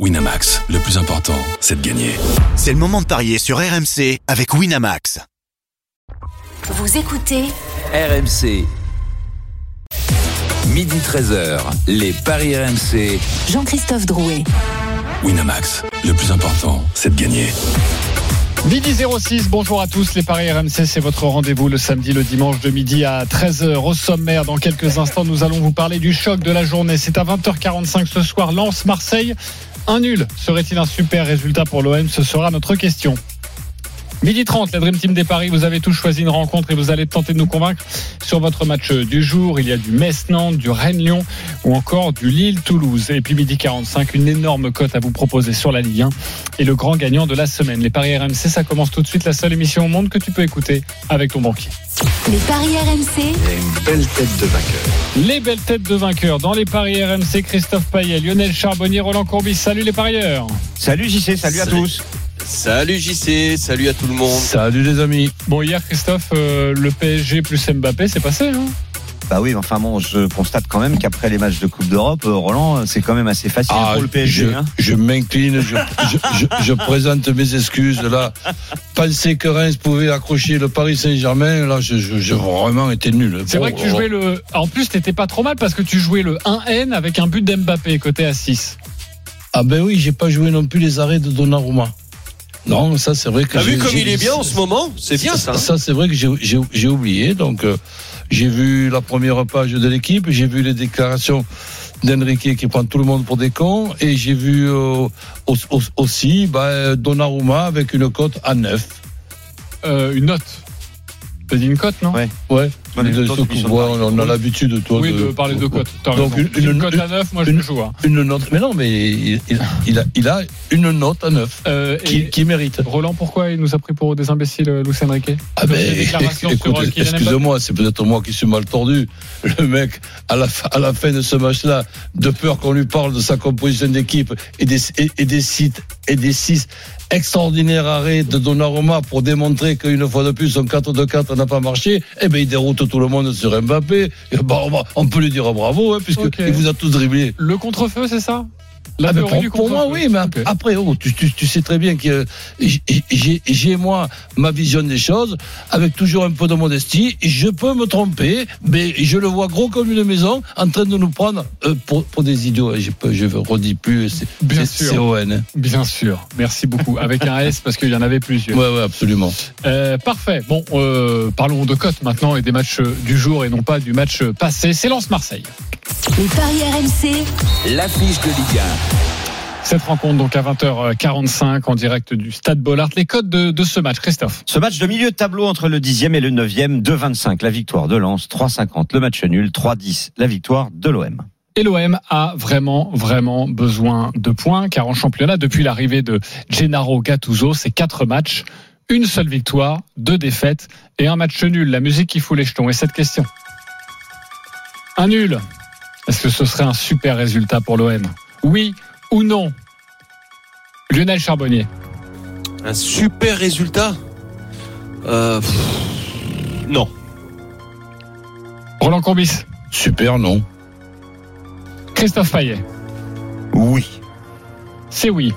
Winamax, le plus important, c'est de gagner. C'est le moment de parier sur RMC avec Winamax. Vous écoutez RMC. Midi 13h, les Paris RMC. Jean-Christophe Drouet. Winamax, le plus important, c'est de gagner. Midi 06, bonjour à tous. Les Paris RMC, c'est votre rendez-vous le samedi, le dimanche de midi à 13h au sommaire. Dans quelques instants, nous allons vous parler du choc de la journée. C'est à 20h45 ce soir, Lens-Marseille. Un nul serait-il un super résultat pour l'OM Ce sera notre question. Midi 30, la Dream Team des Paris, vous avez tous choisi une rencontre et vous allez tenter de nous convaincre sur votre match du jour. Il y a du Metz-Nantes, du Rennes-Lyon ou encore du Lille-Toulouse. Et puis midi 45, une énorme cote à vous proposer sur la Ligue 1 et le grand gagnant de la semaine. Les Paris RMC, ça commence tout de suite, la seule émission au monde que tu peux écouter avec ton banquier. Les Paris RMC, une belle tête de vainqueur. Les belles têtes de vainqueurs dans les Paris RMC, Christophe Payet, Lionel Charbonnier, Roland Courbis. Salut les parieurs. Salut JC, salut, à tous. Salut JC, salut à tout le monde. Salut les amis. Bon, hier, Christophe, euh, le PSG plus Mbappé, c'est passé. Hein? Bah oui, enfin bon, je constate quand même qu'après les matchs de Coupe d'Europe, euh, Roland, c'est quand même assez facile pour le PSG. je, hein. je m'incline, je, je, je, je présente mes excuses. Là, penser que Reims pouvait accrocher le Paris Saint-Germain, là, je vraiment été nul. c'est vrai que tu jouais le. En plus, t'étais pas trop mal parce que tu jouais le 1N avec un but d'Mbappé côté à 6. Ah ben oui, j'ai pas joué non plus les arrêts de Donnarumma. Non, ça c'est vrai que. T'as vu j'ai- comme il est bien en ce moment? C'est bien ça. hein? Ça, c'est vrai que j'ai- oublié. Donc, euh, j'ai vu la première page de l'équipe, j'ai vu les déclarations d'Enrique qui prend tout le monde pour des cons, et j'ai vu euh, au- au- aussi bah, Donnarumma avec une cote à 9. Euh, une note. T'as dit une cote, non Ouais. On a l'habitude, toi, Oui, de parler de cote. Donc, une- Une, une- cote à 9, moi je une- joue. Hein. Une note. Mais non, mais il, il- il a, une note à 9 Euh, qui, mérite. Roland, pourquoi il nous a pris pour des imbéciles, euh, Luis Enrique Ah ben, euh, excusez-moi, c'est peut-être moi qui suis mal tordu. Le mec, à la, fin- à la fin de ce match-là, de peur qu'on lui parle de sa composition d'équipe et des, et, et des sites et des six extraordinaires arrêts de Donnarumma pour démontrer qu'une fois de plus son 4-2-4 n'a pas marché, eh ben il déroute tout le monde sur Mbappé. Et bon, on, peut lui dire bravo, hein, puisque il vous a tous dribblé. Le contre-feu, c'est ça? La Ah ben, pour, moi, oui, mais après, oh, tu, tu- tu sais très bien que j'ai- j'ai moi ma vision des choses, avec toujours un peu de modestie. Je peux me tromper, mais je le vois gros comme une maison, en train de nous prendre euh, pour, pour des idiots. Je ne je redis plus, c'est Bien sûr. Bien sûr. Merci beaucoup. Avec un S parce qu'il y en avait plusieurs. Ouais, ouais, absolument. Euh, parfait. Bon, euh, parlons de cote maintenant et des matchs euh, du jour et non pas du match euh, passé. C'est Lens-Marseille. Les Paris RMC, L'affiche de Ligue Cette rencontre donc à 20h45 en direct du Stade Bollard. Les codes de, de ce match, Christophe? Ce match de milieu de tableau entre le 10e et le 9e, 2,25 la victoire de Lens, 3,50 le match nul, 3,10 la victoire de l'OM. Et l'OM a vraiment, vraiment besoin de points, car en championnat, depuis l'arrivée de Gennaro Gattuso, c'est quatre matchs, une seule victoire, deux défaites et un match nul. La musique qui fout les jetons. Et cette question? Un nul. Est-ce que ce serait un super résultat pour l'OM Oui ou non? Lionel Charbonnier. Un super résultat? Euh, pff, non. Roland Courbis. Super, non. Christophe Payet. Oui. C'est oui.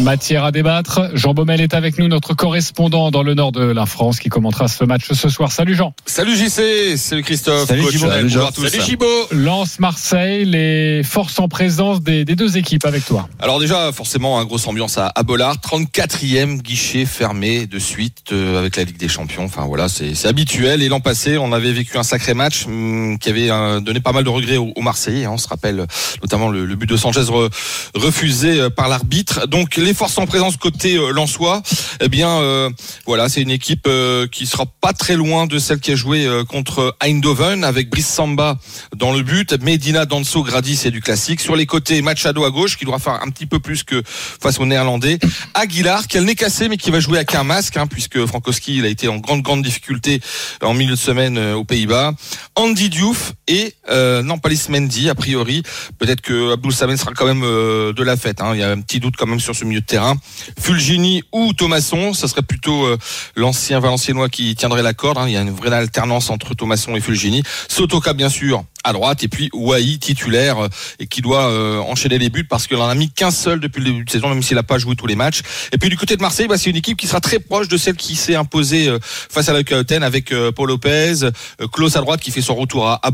Matière à débattre. Jean Baumel est avec nous, notre correspondant dans le nord de la France, qui commentera ce match ce soir. Salut Jean. Salut JC, salut Christophe. Salut. Gibo. Bonjour Salut, Gibo. Lance Marseille, les forces en présence des, des deux équipes avec toi. Alors déjà, forcément, un grosse ambiance à, à Bollard. 34e guichet fermé de suite euh, avec la Ligue des Champions. Enfin voilà, c'est habituel. Et l'an passé, on avait vécu un sacré match hum, qui avait euh, donné pas mal de regrets aux, aux Marseillais. hein. On se rappelle euh, notamment le, le but de Sanchez re- refusé euh, par l'arbitre. Donc les forces en présence côté euh, Lensois, eh bien euh, voilà, c'est une équipe euh, qui sera pas très loin de celle qui a joué euh, contre Eindhoven avec Brice Samba dans le but, Medina, Danso, Grady, c'est du classique. Sur les côtés, Machado à gauche qui devra faire un petit peu plus que face aux Néerlandais. Aguilar, qui a le nez cassé mais qui va jouer avec un masque hein, puisque Frankowski il a été en grande grande difficulté en milieu de semaine euh, aux Pays-Bas. Andy Diouf et euh, non pas Mendy a priori. Peut-être que Abdul Samen sera quand même de la fête. hein. Il y a un petit doute quand même sur ce milieu de terrain. Fulgini ou Thomasson, ça serait plutôt euh, l'ancien Valenciennois qui tiendrait la corde. hein. Il y a une vraie alternance entre Thomasson et Fulgini. Sotoka bien sûr à droite et puis Wai titulaire euh, et qui doit euh, enchaîner les buts parce qu'il en a mis qu'un seul depuis le début de saison même s'il n'a pas joué tous les matchs. Et puis du côté de Marseille bah, c'est une équipe qui sera très proche de celle qui s'est imposée euh, face à la Cauten avec Paul Lopez Klaus à droite qui fait son retour à, à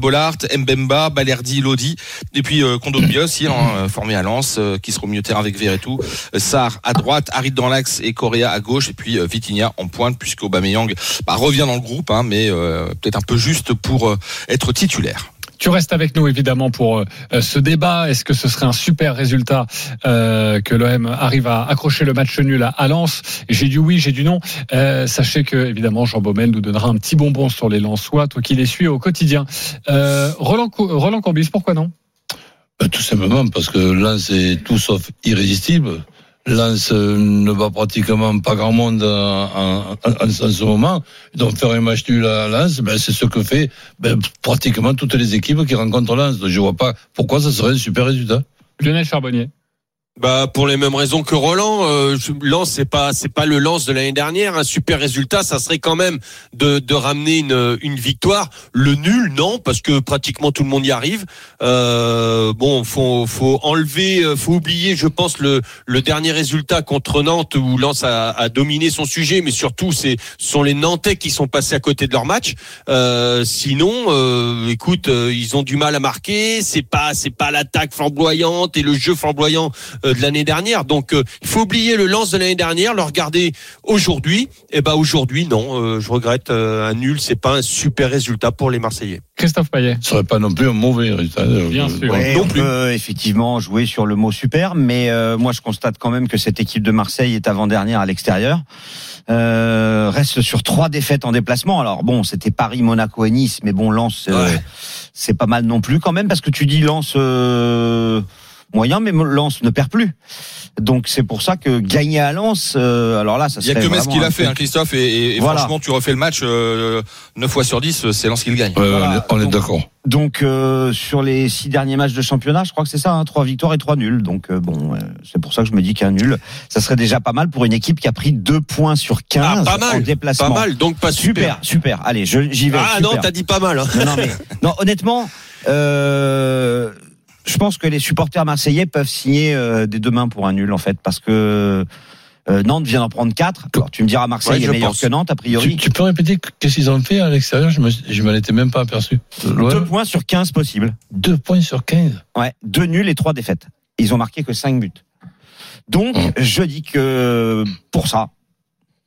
Mbemba Balerdi Lodi et puis Kondogbia aussi hein, formé à Lens qui sera au milieu terrain avec Verretou Sarr à droite Harit dans l'axe et Correa à gauche et puis Vitinha en pointe puisque Aubameyang bah, revient dans le groupe hein, mais peut-être un peu juste pour être titulaire Tu restes avec nous évidemment pour euh, ce débat. Est-ce que ce serait un super résultat euh, que l'OM arrive à accrocher le match nul à, à Lens? J'ai du oui, j'ai du non. Euh, sachez que évidemment Jean Baumel nous donnera un petit bonbon sur les Lensois, toi qui les suis au quotidien. Euh, Roland, Roland Courbis, pourquoi non? Ben, tout simplement parce que Lens est tout sauf irrésistible. Lens euh, ne bat pratiquement pas grand monde en, ce moment. Donc faire un match nul à Lens, ben, c'est ce que fait ben, pratiquement toutes les équipes qui rencontrent Lens. Donc je vois pas pourquoi ça serait un super résultat. Lionel Charbonnier. Bah pour les mêmes raisons que Roland, euh, Lens c'est pas c'est pas le Lens de l'année dernière. Un super résultat, ça serait quand même de, de ramener une, une victoire. Le nul, non, parce que pratiquement tout le monde y arrive. Euh, bon, faut faut enlever, euh, faut oublier, je pense le le dernier résultat contre Nantes où Lens a, a dominé son sujet, mais surtout c'est ce sont les Nantais qui sont passés à côté de leur match. Euh, sinon, euh, écoute, euh, ils ont du mal à marquer. C'est pas c'est pas l'attaque flamboyante et le jeu flamboyant de l'année dernière. Donc euh, il faut oublier le lance de l'année dernière, le regarder aujourd'hui. Et ben aujourd'hui non, euh, je regrette euh, un nul, c'est pas un super résultat pour les Marseillais. Christophe Payet. Ce serait pas non plus un mauvais résultat. Euh, Bien sûr. Ouais, non on plus. peut effectivement jouer sur le mot super, mais euh, moi je constate quand même que cette équipe de Marseille est avant-dernière à l'extérieur. Euh, reste sur trois défaites en déplacement. Alors bon, c'était Paris, Monaco et Nice, mais bon, Lens, euh, Ouais. c'est pas mal non plus quand même parce que tu dis Lens euh, moyen, mais Lens ne perd plus. Donc c'est pour ça que gagner à Lens, euh, alors là, ça Il y a serait que Metz qui l'a fait, hein, Christophe, et, et- Voilà. franchement, tu refais le match euh, 9 fois sur 10, c'est Lens qui le gagne. Ouais, Voilà. on est, d'accord. Donc euh, sur les six derniers matchs de championnat, je crois que c'est ça, hein, trois victoires et trois nuls. Donc euh, bon, euh, c'est pour ça que je me dis qu'un nul, ça serait déjà pas mal pour une équipe qui a pris deux points sur 15 Ah, pas en mal, déplacement. pas mal, donc pas super. Super, super. Allez, j'y vais. Ah super. non, t'as dit pas mal. hein. non, non, mais non, honnêtement, euh, je pense que les supporters marseillais peuvent signer euh, des deux mains pour un nul en fait, parce que euh, Nantes vient d'en prendre quatre. Alors tu me diras Marseille Ouais, est je meilleur pense. que Nantes a Tu, priori. tu peux répéter qu'est-ce qu'ils ont fait à l'extérieur? Je me, je m'en étais même pas aperçu. Deux points sur 15 possibles. deux points sur 15. Ouais, deux nuls et trois défaites. Ils ont marqué que cinq buts. Donc, je dis que pour ça,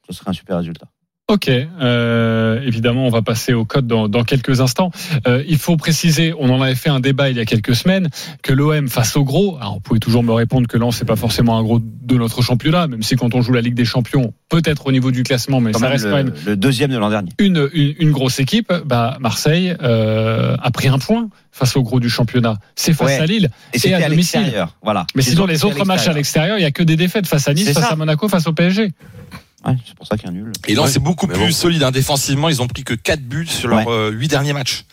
ce serait un super résultat. Ok, euh, évidemment, on va passer au code dans, dans quelques instants. Euh, il faut préciser, on en avait fait un débat il y a quelques semaines, que l'OM face au gros, alors vous pouvez toujours me répondre que Lens c'est pas forcément un gros de notre championnat, même si quand on joue la Ligue des Champions, peut-être au niveau du classement, mais Quand ça reste le, quand même le deuxième de l'an dernier. une, une, une grosse équipe. Bah, Marseille euh, a pris un point face au gros du championnat. C'est face Ouais. à Lille. Et c'était à à domicile. l'extérieur. Voilà. Mais sinon, les autres matchs à l'extérieur, il y a que des défaites face à Nice, face ça. à Monaco, face au PSG. Ouais, c'est pour ça qu'il y a un nul. Et Ouais, c'est beaucoup mais plus bon. solide. Hein. Défensivement, ils ont pris que 4 buts sur leurs euh, 8 derniers matchs.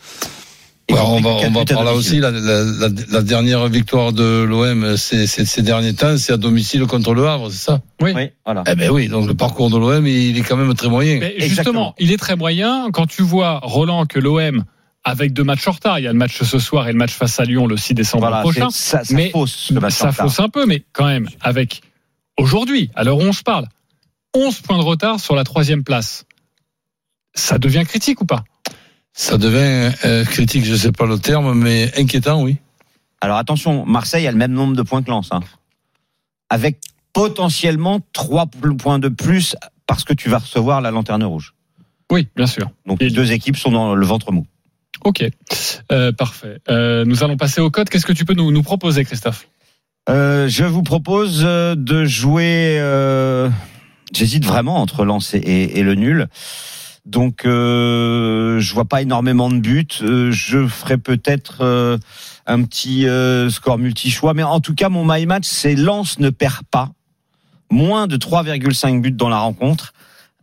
Ouais, ont on va, on va par là domicile. aussi. La, la, la, la dernière victoire de l'OM ces, ces, ces derniers temps, c'est à domicile contre le Havre, c'est ça? Oui. Oui, voilà. Eh ben oui, donc le parcours de l'OM, il est quand même très moyen. Mais Exactement. justement, il est très moyen. Quand tu vois, Roland, que l'OM, avec deux matchs en retard, il y a le match ce soir et le match face à Lyon le 6 décembre Voilà, prochain, ça, ça Mais fausse le match en ça fausse un peu, mais quand même, avec aujourd'hui, à l'heure où on se parle, 11 points de retard sur la troisième place. Ça devient critique ou pas? Ça devient euh, critique, je sais pas le terme, mais inquiétant, oui. Alors attention, Marseille a le même nombre de points que Lens. hein. Avec potentiellement trois points de plus parce que tu vas recevoir la lanterne rouge. Oui, bien sûr. Donc les deux équipes sont dans le ventre mou. Ok, Euh, parfait. Euh, nous allons passer au code. Qu'est-ce que tu peux nous, nous proposer, Christophe? Euh, je vous propose de jouer. J'hésite vraiment entre Lens et, le nul. Donc, euh, je vois pas énormément de buts. Euh, je ferai peut-être euh, un petit euh, score multi-choix. Mais en tout cas, mon my match, c'est Lens ne perd pas. Moins de 3,5 buts dans la rencontre.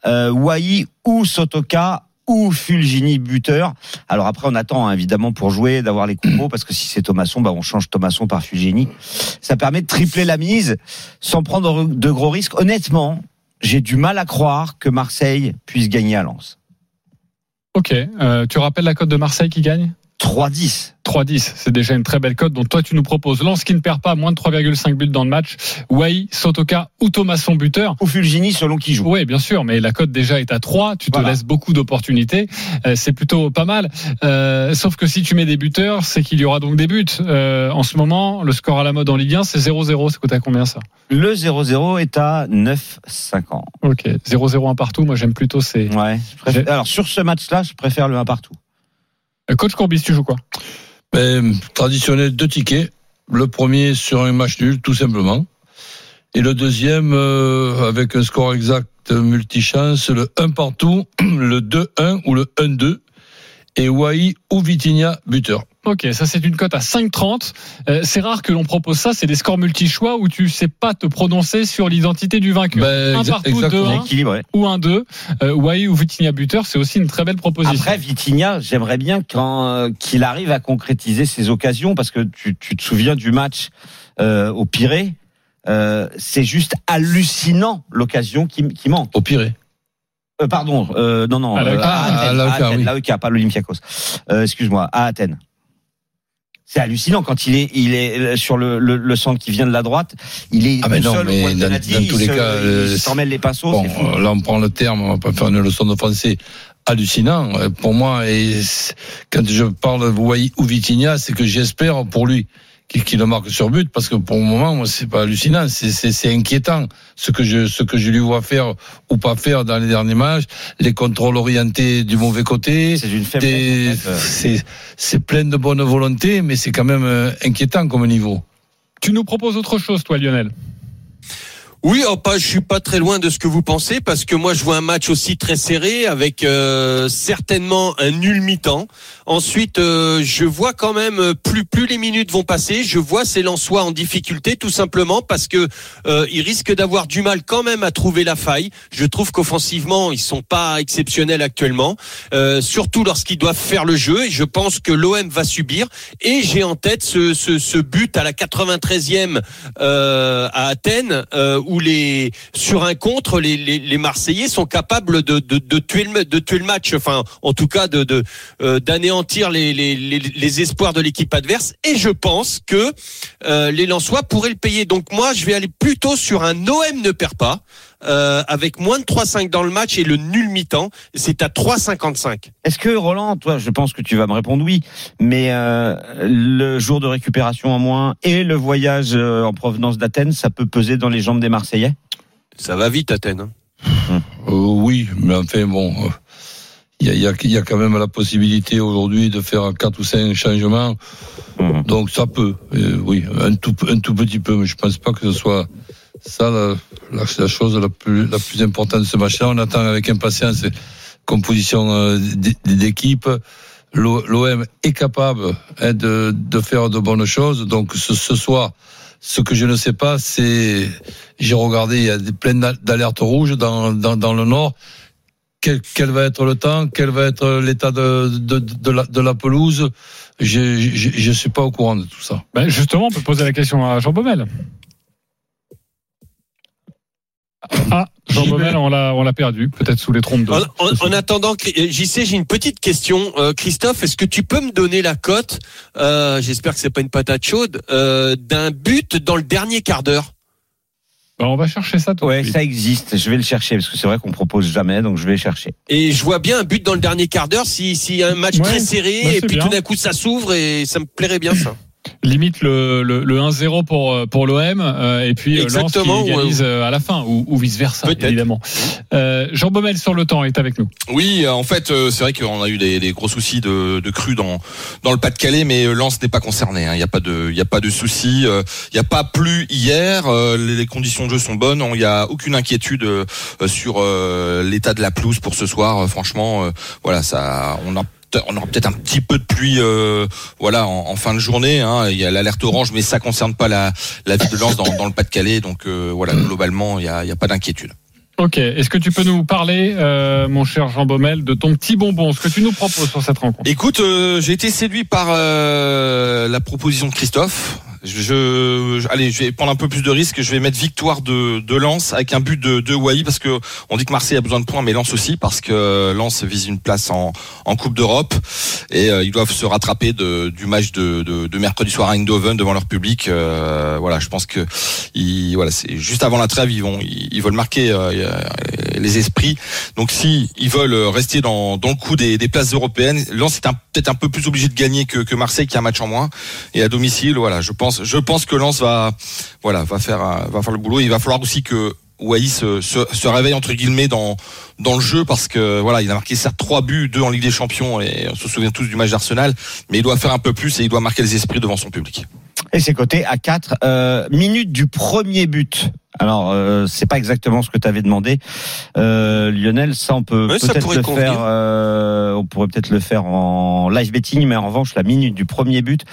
Euh, Wai ou Sotoka ou Fulgini buteur. Alors après, on attend hein, évidemment pour jouer d'avoir les compos parce que si c'est Thomasson, bah on change Thomasson par Fulgini. Ça permet de tripler la mise sans prendre de gros risques. Honnêtement, j'ai du mal à croire que Marseille puisse gagner à Lens. Ok. Euh, tu rappelles la cote de Marseille qui gagne? 3-10. 3-10, c'est déjà une très belle cote. Donc toi, tu nous proposes Lance qui ne perd pas, moins de 3,5 buts dans le match. Wai, Sotoka ou Thomasson buteur. Ou Fulgini selon qui joue. Oui, bien sûr, mais la cote déjà est à 3. Tu te Voilà. laisses beaucoup d'opportunités. Euh, c'est plutôt pas mal. Euh, sauf que si tu mets des buteurs, c'est qu'il y aura donc des buts. Euh, en ce moment, le score à la mode en Ligue 1, c'est 0-0. Ça coûte à combien ça? Le 0-0 est à 9,50. Ok, 0-0 un partout. Moi, j'aime plutôt ces. Ouais. préfère- Alors sur ce match-là, je préfère le 1 partout. Euh, Coach Courbis, tu joues quoi? Ben, traditionnel, deux tickets. Le premier sur un match nul, tout simplement. Et le deuxième, euh, avec un score exact multichance, le 1 partout, le 2-1 ou le 1-2. Et Wai ou Vitinha, buteur. Ok, ça c'est une cote à 5,30. Euh, c'est rare que l'on propose ça. C'est des scores multi-choix où tu sais pas te prononcer sur l'identité du vainqueur. Ben, un partout, exactement. 2-1 Équilibré. ou un 2. Euh, Wai ou Vitinha buteur, c'est aussi une très belle proposition. Après, Vitinha, j'aimerais bien quand, euh, qu'il arrive à concrétiser ses occasions, parce que tu, tu te souviens du match euh, au Pirée. Euh, c'est juste hallucinant l'occasion qui, qui manque. Au pire. Euh, pardon, euh, non, non, À l'AEK. euh, à à Athènes, l'AEK, à Athènes, oui. l'AEK, pas l'Olympiakos. Euh, excuse-moi, à Athènes. C'est hallucinant quand il est, il est sur le, le, le centre qui vient de la droite. Il est Ah, mais tout non, seul mais au dans- tous les se- cas, il euh, s'en mêle les pinceaux. Bon, fou. euh, là, on prend le terme, on va pas faire une leçon de français hallucinant. Euh, Pour moi, et quand je parle de Wai ou Vitinha, c'est que j'espère pour lui qu'il qu'il le marque sur but, parce que pour le moment, moi, c'est pas hallucinant, c'est- c'est c'est inquiétant ce que je ce que je lui vois faire ou pas faire dans les derniers matchs, les contrôles orientés du mauvais côté. C'est une des- faiblesse. en fait. C'est c'est plein de bonne volonté, mais c'est quand même euh, inquiétant comme niveau. Tu nous proposes autre chose, toi, Lionel? Oui, oh, pas, je suis pas très loin de ce que vous pensez parce que moi je vois un match aussi très serré avec euh, certainement un nul mi-temps. Ensuite, euh, je vois quand même euh, plus plus les minutes vont passer, je vois ces Lensois en difficulté tout simplement parce que euh, ils risquent d'avoir du mal quand même à trouver la faille. Je trouve qu'offensivement ils sont pas exceptionnels actuellement, surtout lorsqu'ils doivent faire le jeu. Et je pense que l'OM va subir. Et j'ai en tête ce, ce, but à la 93e euh, à Athènes où les sur un contre les, les, les Marseillais sont capables de, de, de tuer le de tuer le match. Enfin en tout cas de euh, d'anéantir les, les, les, les espoirs de l'équipe adverse. Et je pense que euh, les Lensois pourraient le payer. Donc moi je vais aller plutôt sur un OM ne perd pas euh, avec moins de 3-5 dans le match et le nul mi-temps c'est à 3,55 Est-ce que Roland, toi, je pense que tu vas me répondre oui, mais euh, le jour de récupération en moins et le voyage euh, en provenance d'Athènes, ça peut peser dans les jambes des Marseillais? Ça va vite Athènes hein. Euh, oui, mais enfin bon, euh, il y, a, il y, a, il y a quand même la possibilité aujourd'hui de faire quatre ou cinq changements. Mhm. Donc ça peut, euh, oui, un tout, un tout petit peu, mais je pense pas que ce soit ça la, la, chose la plus, importante de ce match-là. On attend avec impatience composition euh, d'équipe. L'O- L'OM est capable hein, de, faire de bonnes choses. Donc ce, soir, ce que je ne sais pas, c'est, j'ai regardé, il y a plein d'al- d'alertes rouges dans, le nord. Quel, va être le temps? Quel va être l'état de, la, pelouse? Je je suis pas au courant de tout ça. Ben, Justement, on peut poser la question à Jean Baumel. Ah, Jean. Baumel, on l'a, on l'a perdu, peut-être sous les trompes de. En, en- en attendant, JC, j'ai une petite question. Euh, Christophe, est-ce que tu peux me donner la cote euh, J'espère que c'est pas une patate chaude euh, d'un but dans le dernier quart d'heure? Ben, on va chercher ça de Ouais, ça existe. Je vais le chercher parce que c'est vrai qu'on propose jamais, donc je vais le chercher. Et je vois bien un but dans le dernier quart d'heure si s'il y a un match Ouais, très serré bah, et puis bien. tout d'un coup ça s'ouvre et ça me plairait bien ça. Limite le, le, le 1-0 pour, euh, pour l'OM euh, et puis euh, Lens qui Exactement, égalise ouais. euh, à la fin ou, ou vice versa évidemment. Euh, Jean Baumel sur le temps est avec nous. Oui, en fait, euh, c'est vrai qu'on a eu des, des gros soucis de, de crue dans dans le Pas-de-Calais, mais Lens n'est pas concerné. hein. Il n'y a pas de il y a pas de souci. euh, Il n'y a pas plu hier. euh, Les conditions de jeu sont bonnes. Il n'y a aucune inquiétude euh, sur euh, l'état de la pelouse pour ce soir. Franchement, euh, voilà, ça, on a on aura peut-être un petit peu de pluie, euh, voilà, en, en fin de journée. hein. Il y a l'alerte orange, mais ça concerne pas la, la ville de Lens dans, dans le Pas-de-Calais. Donc euh, voilà, globalement, il y a, il y a pas d'inquiétude. Ok, est-ce que tu peux nous parler, euh, mon cher Jean Baumel, de ton petit bonbon, ce que tu nous proposes sur cette rencontre? Écoute, euh, j'ai été séduit par euh, la proposition de Christophe. Je, je- allez, je vais prendre un peu plus de risques. Je vais mettre victoire de, de Lens avec un but de, de Wai parce que on dit que Marseille a besoin de points, mais Lens aussi parce que Lens vise une place en, en Coupe d'Europe et euh, ils doivent se rattraper de, du match de, de, de mercredi soir à Eindhoven devant leur public. Euh, voilà, je pense que ils, voilà, c'est juste avant la trêve, ils vont, ils, veulent marquer euh, les esprits. Donc si ils veulent rester dans, dans le coup des, des places européennes, Lens est peut-être un peu plus obligé de gagner que, que Marseille qui a un match en moins. Et à domicile, voilà, je pense, je pense que Lens va, va faire, le boulot. Il va falloir aussi que Wai se réveille entre guillemets dans dans le jeu parce que voilà, il a marqué certes trois buts, deux en Ligue des Champions et on se souvient tous du match d'Arsenal, mais il doit faire un peu plus et il doit marquer les esprits devant son public. Et c'est coté à 4 euh, minutes du premier but. Alors, euh, c'est pas exactement ce que tu avais demandé, euh, Lionel. Ça, on peut peut-être le convenir. faire. euh, on pourrait peut-être le faire en live betting, mais en revanche, la minute du premier but,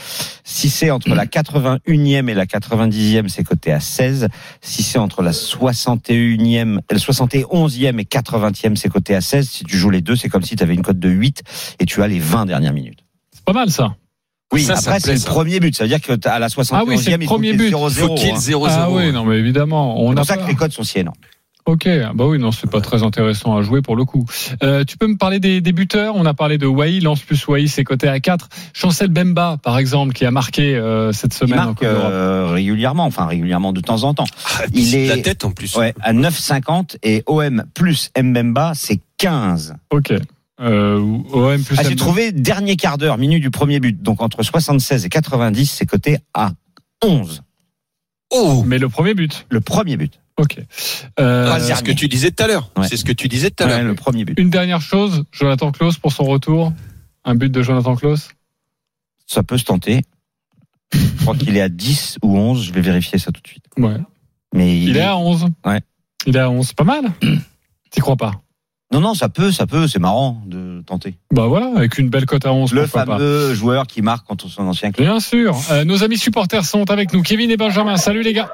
si c'est entre la 81e et la 90e, c'est coté à 16. Si c'est entre la 61e, la 71e et 80e, c'est coté à 16. Si tu joues les deux, c'est comme si tu avais une cote de 8 et tu as les 20 dernières minutes. C'est pas mal ça. Oui, Ça, après c'est le premier but. Ça veut dire que t'as- à la 71e, Ah oui, c'est le il faut premier but. 0-0. Faut qu'il y ait le hein. 0-0. Ah oui, non, mais évidemment, on C'est a pour ça pas- que les codes sont si énormes. Ok, bah oui, non, c'est pas très intéressant à jouer pour le coup. Euh, tu peux me parler des, des buteurs? On a parlé de Wai, Lance plus Wai, c'est coté à 4. Chancel Bemba, par exemple, qui a marqué euh, cette Il semaine en marque euh, régulièrement, enfin régulièrement de temps en temps. Ah, Il de la est- tête en plus. Ouais, à 9,50 et OM plus Mbemba, c'est 15. Ok. Euh, OM plus Ah, j'ai trouvé dernier quart d'heure, minute du premier but. Donc entre 76 et 90, c'est coté à 11. Oh Mais le premier but. Le premier but. Ok. Euh, Ah, c'est ce que tu disais tout à l'heure. Ouais. C'est ce que tu disais tout à Ouais, l'heure. le premier but. une dernière chose, Jonathan Klaus pour son retour. Un but de Jonathan Klaus. Ça peut se tenter. Je crois qu'il est à 10 ou 11, je vais vérifier ça tout de suite. Ouais. Mais il, Il est à 11. Ouais. Il est à 11. C'est pas mal. T'y crois pas Non, non, ça peut, ça peut, c'est marrant de tenter. Bah voilà, avec une belle cote à 11. Le pas. fameux joueur qui marque contre son ancien club. Bien sûr. Euh, nos amis supporters sont avec nous. Kevin et Benjamin. Salut les gars.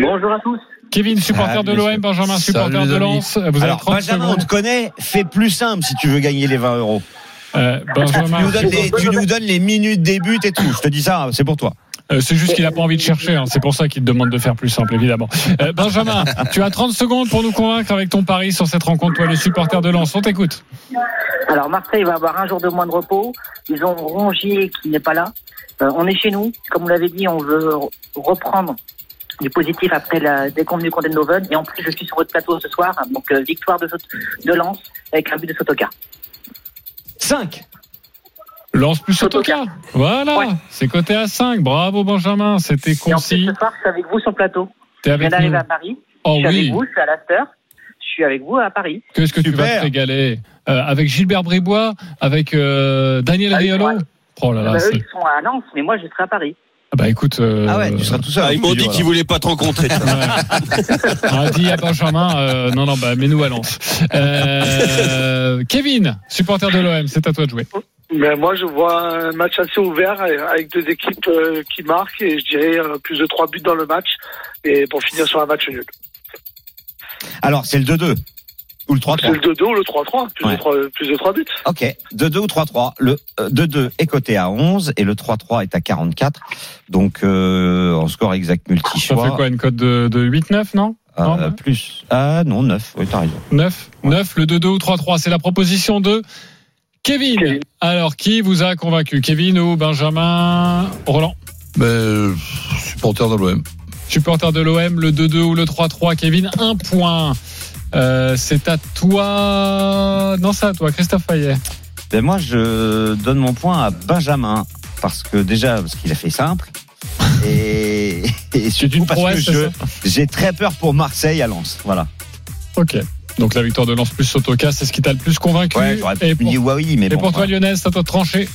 Bonjour à tous. Kevin, supporter Salut, de l'OM. Benjamin, supporter Salut, de. Lens. Vous avez Alors, 30 Benjamin, on te connaît, fais plus simple si tu veux gagner les 20 euros. Euh, Tu Benjamin, nous, donnes les, tu nous donnes les minutes des buts et tout. Je te dis ça, c'est pour toi. Euh, c'est juste qu'il a pas envie de chercher. hein. C'est pour ça qu'il te demande de faire plus simple, évidemment. Euh, Benjamin, tu as 30 secondes pour nous convaincre avec ton pari sur cette rencontre, toi, le supporter de Lens. On t'écoute. Alors Marseille va avoir un jour de moins de repos. Ils ont Rongier qui n'est pas là. Euh, on est chez nous. Comme vous l'avez dit, on veut re- reprendre du positif après la décompte du Condenhoven. Et en plus, je suis sur votre plateau ce soir. Donc euh, victoire de, de Lens avec un but de Sotoka. 5. Lance plus Sotoka. Voilà. Ouais. C'est coté à 5. Bravo, Benjamin. C'était Et en plus, concis. ce soir, je suis avec vous sur le plateau. T'es Je viens avec d'arriver à Paris. Oh je suis oui. avec vous. Je suis à l'Aster. Je suis avec vous à Paris. Qu'est-ce que tu vas te régaler? Euh, Avec Gilbert Bribois, avec euh, Daniel Ah Riolo? Oh là là. Bah, eux, ils sont à Lens, mais moi, je serai à Paris. Ah Bah écoute. euh, Ah ouais, tu seras tout seul. Ah, ils m'ont dit qu'ils voulaient pas te rencontrer. On a dit à Benjamin, euh, non, non, bah, mets-nous à Lens. Euh, Kevin, supporter de l'OM, c'est à toi de jouer. Mais moi, je vois un match assez ouvert avec deux équipes euh, qui marquent et je dirais euh, plus de trois buts dans le match et pour finir sur un match nul. Alors, c'est le 2-2. Ou le C'est 3-3. le 2-2 ou le 3-3, plus, Ouais. de trois, plus de trois buts. Ok. 2-2 ou 3-3. Le euh, 2-2 est coté à 11 et le 3-3 est à 44. Donc, euh, en score exact Ça multi-choix. fait quoi, une cote de, de 8-9, non Euh, Non, non. plus. Ah non, 9. Oui, t'as raison. 9 9, le 2-2 ou 3-3, c'est la proposition de Kevin. Kevin. Alors, qui vous a convaincu Kevin ou Benjamin Roland? Mais, euh, supporter de l'OM. Supporter de l'OM, le 2-2 ou le 3-3, Kevin, un point. Euh, c'est à toi. Non, c'est à toi, Christophe Fayet. Ben moi, je donne mon point à Benjamin. Parce que déjà, parce qu'il a fait simple. Et, et C'est surtout une parce que prouesse, ça j'ai très peur pour Marseille à Lens. Voilà. Ok. Donc la victoire de Lens plus Sotoka, c'est ce qui t'a le plus convaincu. Ouais, et pour, mais et bon. pour toi, voilà. Lionel, c'est à toi de trancher.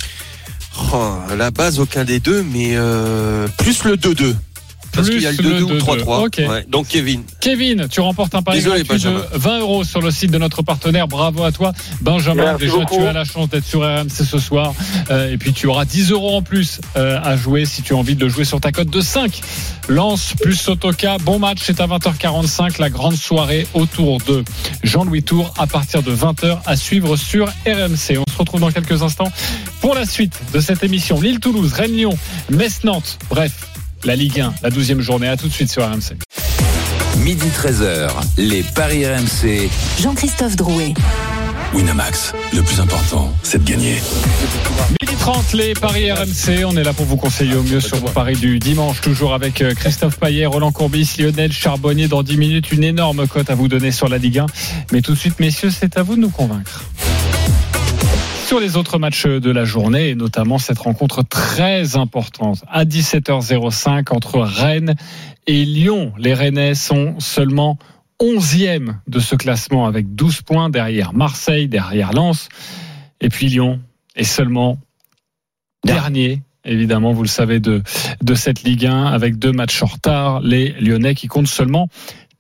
Oh, à la base, aucun des deux, mais euh, plus le 2-2. Parce Plus qu'il y a le le 2-2 ou 2-2. 3-3. Ok. Ouais, donc Kevin. Kevin, tu remportes un pari Désolé, gratuit de Benjamin. 20 euros sur le site de notre partenaire. Bravo à toi, Benjamin. Merci Déjà, beaucoup. tu as la chance d'être sur RMC ce soir. Euh, et puis, tu auras 10 euros en plus euh, à jouer si tu as envie de le jouer sur ta cote de 5. Lance plus Sotoka. Bon match, c'est à 20h45. La grande soirée autour de Jean-Louis Tour à partir de 20h à suivre sur RMC. On se retrouve dans quelques instants pour la suite de cette émission. Lille-Toulouse, Rennes-Lyon, Metz-Nantes. Bref. La Ligue 1, la 12e journée. À tout de suite sur RMC. Midi 13h, les Paris RMC. Jean-Christophe Drouet. Winamax, le plus important, c'est de gagner. Midi 30, les paris RMC. On est là pour vous conseiller au mieux sur vos paris du dimanche. Toujours avec euh, Christophe Payet, Roland Courbis, Lionel Charbonnier. Dans 10 minutes, une énorme cote à vous donner sur la Ligue 1. Mais tout de suite, messieurs, c'est à vous de nous convaincre. Sur les autres matchs de la journée, et notamment cette rencontre très importante à 17h05 entre Rennes et Lyon. Les Rennais sont seulement 11e de ce classement avec 12 points derrière Marseille, derrière Lens. Et puis Lyon est seulement dernier, évidemment, vous le savez, de, de cette Ligue 1 avec deux matchs en retard. Les Lyonnais qui comptent seulement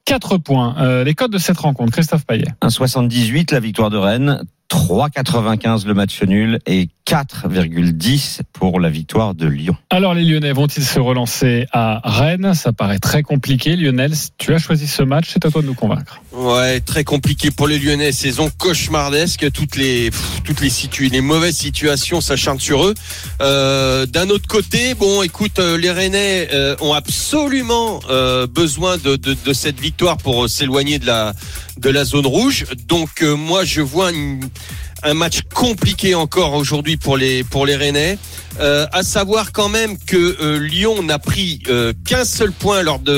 4 points. Euh, les codes de cette rencontre, Christophe Payet. 1,78 la victoire de Rennes, 3,95 le match nul et 4,10 pour la victoire de Lyon. Alors les Lyonnais vont-ils se relancer à Rennes? Ça paraît très compliqué. Lionel, tu as choisi ce match, c'est à toi de nous convaincre. Ouais, très compliqué pour les Lyonnais. Saison cauchemardesque. Toutes les pff, toutes les situ les mauvaises situations s'acharnent sur eux. Euh, D'un autre côté, bon, écoute, euh, les Rennais euh, ont absolument euh, besoin de, de, de cette victoire pour s'éloigner de la de la zone rouge. Donc euh, moi, je vois une- un match compliqué encore aujourd'hui pour les pour les Rennais. Euh, à savoir quand même que euh, Lyon n'a pris euh, qu'un seul point lors de